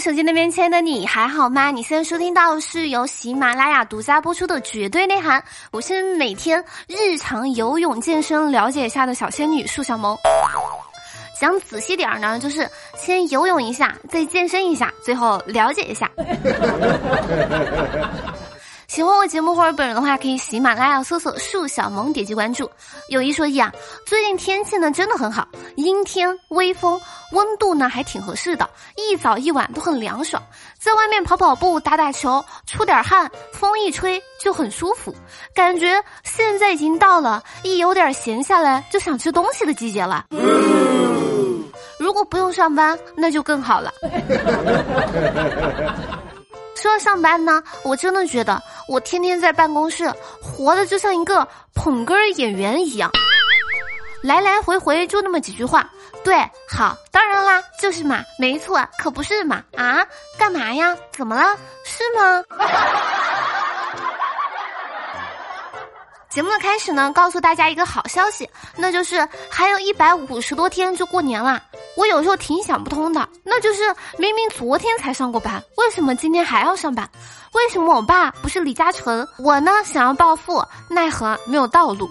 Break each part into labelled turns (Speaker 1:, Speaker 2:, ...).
Speaker 1: 手机那边亲爱的你还好吗？你现在收听到是由喜马拉雅独家播出的《绝对内涵》，我是每天日常游泳健身了解一下的小仙女树小萌。想仔细点儿呢，就是先游泳一下，再健身一下，最后了解一下。喜欢我节目或者本人的话，可以喜马拉雅搜索“树小萌”，点击关注。有一说一啊，最近天气呢真的很好，阴天微风，温度呢还挺合适的，一早一晚都很凉爽，在外面跑跑步、打打球，出点汗，风一吹就很舒服，感觉现在已经到了一有点闲下来就想吃东西的季节了。如果不用上班，那就更好了。说到上班呢，我真的觉得我天天在办公室活的就像一个捧哏演员一样，来来回回就那么几句话。对，好，当然啦，就是嘛，没错，可不是嘛？啊，干嘛呀？怎么了？是吗？节目的开始呢，告诉大家一个好消息，那就是还有一百五十多天就过年了。我有时候挺想不通的，那就是明明昨天才上过班，为什么今天还要上班？为什么我爸不是李嘉诚，我呢想要暴富，奈何没有道路。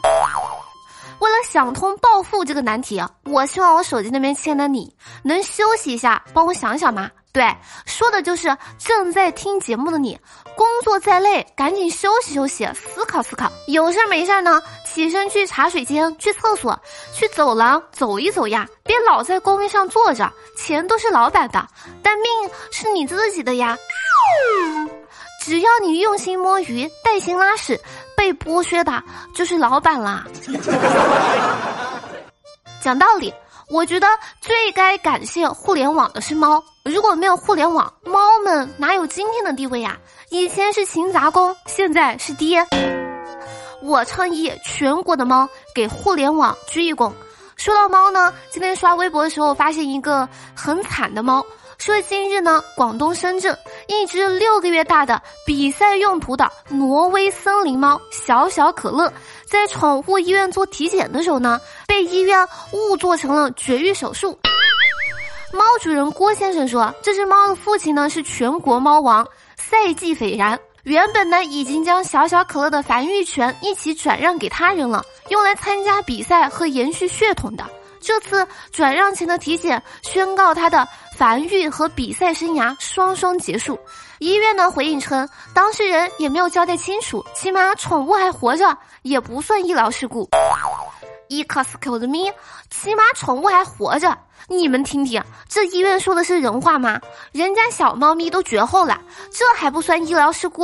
Speaker 1: 为了想通暴富这个难题，我希望我手机那边亲爱的你能休息一下，帮我想想吗？对，说的就是正在听节目的你，工作再累，赶紧休息休息，思考思考。有事没事呢，起身去茶水间、去厕所、去走廊走一走呀，别老在工位上坐着。钱都是老板的，但命是你自己的呀。只要你用心摸鱼、带薪拉屎，被剥削的就是老板啦。讲道理。我觉得最该感谢互联网的是猫。如果没有互联网，猫们哪有今天的地位呀？以前是勤杂工，现在是爹。我倡议全国的猫给互联网鞠一躬。说到猫呢，今天刷微博的时候发现一个很惨的猫。说近日呢，广东深圳一只六个月大的比赛用途的挪威森林猫小小可乐，在宠物医院做体检的时候呢，被医院误做成了绝育手术。猫主人郭先生说，这只猫的父亲呢是全国猫王，赛季斐然。原本呢已经将小小可乐的繁育权一起转让给他人了，用来参加比赛和延续血统的。这次转让前的体检宣告他的繁育和比赛生涯双双结束。医院呢回应称，当事人也没有交代清楚，起码宠物还活着，也不算医疗事故。Excuse me，起码宠物还活着，你们听听，这医院说的是人话吗？人家小猫咪都绝后了，这还不算医疗事故？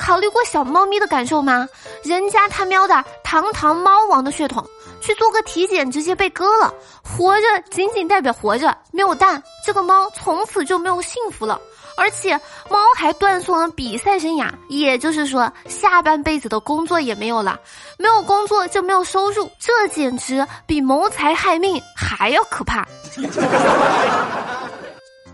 Speaker 1: 考虑过小猫咪的感受吗？人家他喵的堂堂猫王的血统。去做个体检，直接被割了。活着仅仅代表活着，没有蛋，这个猫从此就没有幸福了。而且猫还断送了比赛生涯，也就是说下半辈子的工作也没有了。没有工作就没有收入，这简直比谋财害命还要可怕。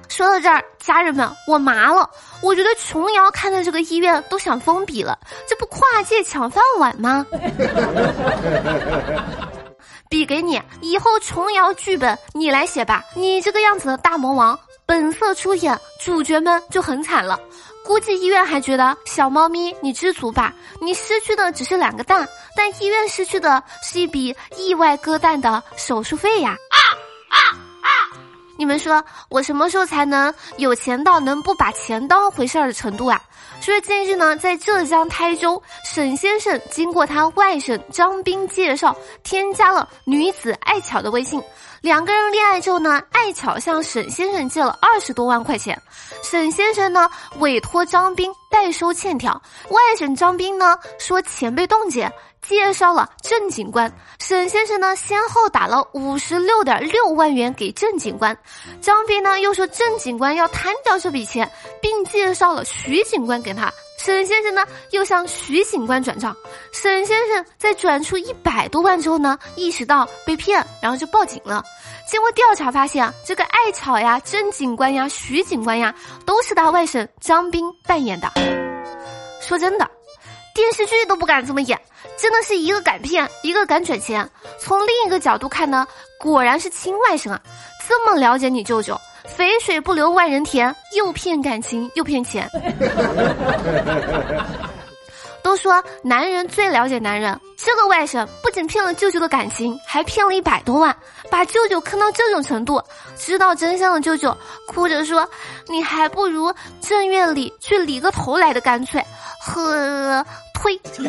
Speaker 1: 说到这儿，家人们，我麻了。我觉得琼瑶看到这个医院都想封笔了，这不跨界抢饭碗吗？笔给你，以后琼瑶剧本你来写吧。你这个样子的大魔王，本色出演，主角们就很惨了。估计医院还觉得小猫咪你知足吧，你失去的只是两个蛋，但医院失去的是一笔意外割蛋的手术费呀。啊啊啊！你们说我什么时候才能有钱到能不把钱当回事儿的程度啊？所以近日呢，在浙江台州，沈先生经过他外甥张斌介绍，添加了女子艾巧的微信。两个人恋爱之后呢，艾巧向沈先生借了二十多万块钱，沈先生呢委托张斌代收欠条。外甥张斌呢说钱被冻结。介绍了郑警官，沈先生呢先后打了五十六点六万元给郑警官，张斌呢又说郑警官要贪掉这笔钱，并介绍了徐警官给他，沈先生呢又向徐警官转账，沈先生在转出一百多万之后呢，意识到被骗，然后就报警了。经过调查发现，这个艾草呀、郑警官呀、徐警官呀，都是他外甥张斌扮演的。说真的。电视剧都不敢这么演，真的是一个敢骗，一个敢转钱。从另一个角度看呢，果然是亲外甥啊，这么了解你舅舅。肥水不流外人田，又骗感情又骗钱。都说男人最了解男人，这个外甥不仅骗了舅舅的感情，还骗了一百多万，把舅舅坑到这种程度。知道真相的舅舅哭着说：“你还不如正月里去理个头来的干脆。”呵，呸！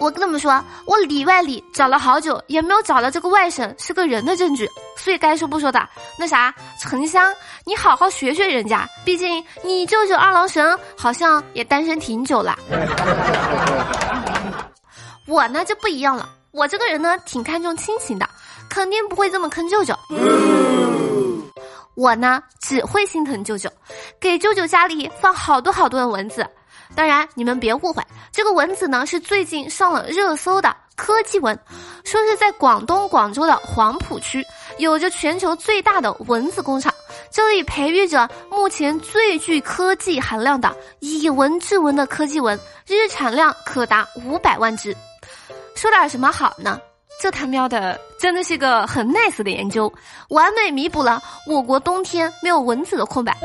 Speaker 1: 我跟你们说，我里外里找了好久，也没有找到这个外甥是个人的证据，所以该说不说的。那啥，沉香，你好好学学人家，毕竟你舅舅二郎神好像也单身挺久了。我呢就不一样了，我这个人呢挺看重亲情的，肯定不会这么坑舅舅。我呢只会心疼舅舅，给舅舅家里放好多好多的蚊子。当然，你们别误会，这个蚊子呢是最近上了热搜的科技蚊，说是在广东广州的黄埔区有着全球最大的蚊子工厂，这里培育着目前最具科技含量的以蚊治蚊的科技蚊，日产量可达五百万只。说点什么好呢？这他喵的真的是个很 nice 的研究，完美弥补了我国冬天没有蚊子的空白。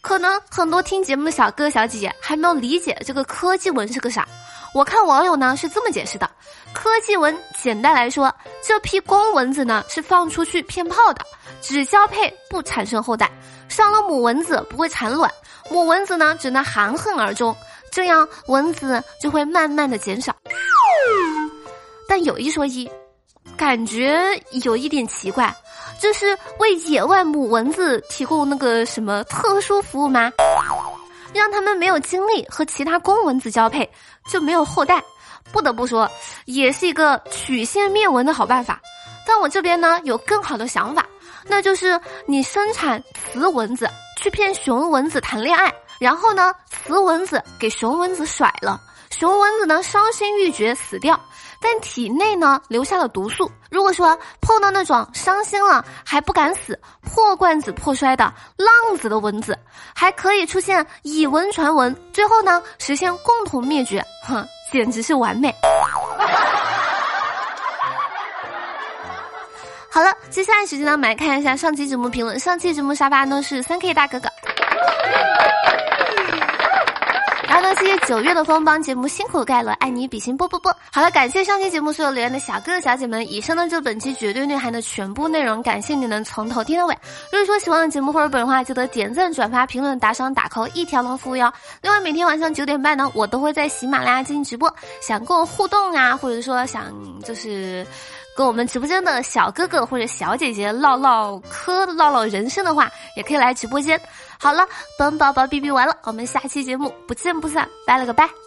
Speaker 1: 可能很多听节目的小哥小姐姐还没有理解这个科技蚊是个啥。我看网友呢是这么解释的：科技蚊简单来说，这批公蚊子呢是放出去骗炮的，只交配不产生后代，上了母蚊子不会产卵，母蚊子呢只能含恨而终，这样蚊子就会慢慢的减少。但有一说一，感觉有一点奇怪。这是为野外母蚊子提供那个什么特殊服务吗？让他们没有精力和其他公蚊子交配，就没有后代。不得不说，也是一个曲线灭蚊的好办法。但我这边呢有更好的想法，那就是你生产雌蚊子去骗雄蚊子谈恋爱，然后呢雌蚊子给雄蚊子甩了，雄蚊子呢伤心欲绝死掉。但体内呢留下了毒素。如果说碰到那种伤心了还不敢死、破罐子破摔的浪子的蚊子，还可以出现以蚊传蚊，最后呢实现共同灭绝，哼，简直是完美。好了，接下来时间呢，我们来看一下上期节目评论。上期节目沙发呢是三 K 大哥哥。然后呢，谢谢谢九月的风帮节目辛苦盖了，爱你比心啵啵啵。好了，感谢上期节目所有留言的小哥哥小姐们。以上呢就本期绝对内涵的全部内容，感谢你能从头听到尾。如果说喜欢的节目或者本的话，记得点赞、转发、评论、打赏、打 call，一条龙服务哟。另外，每天晚上九点半呢，我都会在喜马拉雅进行直播，想跟我互动啊，或者说想就是。跟我们直播间的小哥哥或者小姐姐唠唠嗑、唠唠人生的话，也可以来直播间。好了，本宝宝哔哔完了，我们下期节目不见不散，拜了个拜。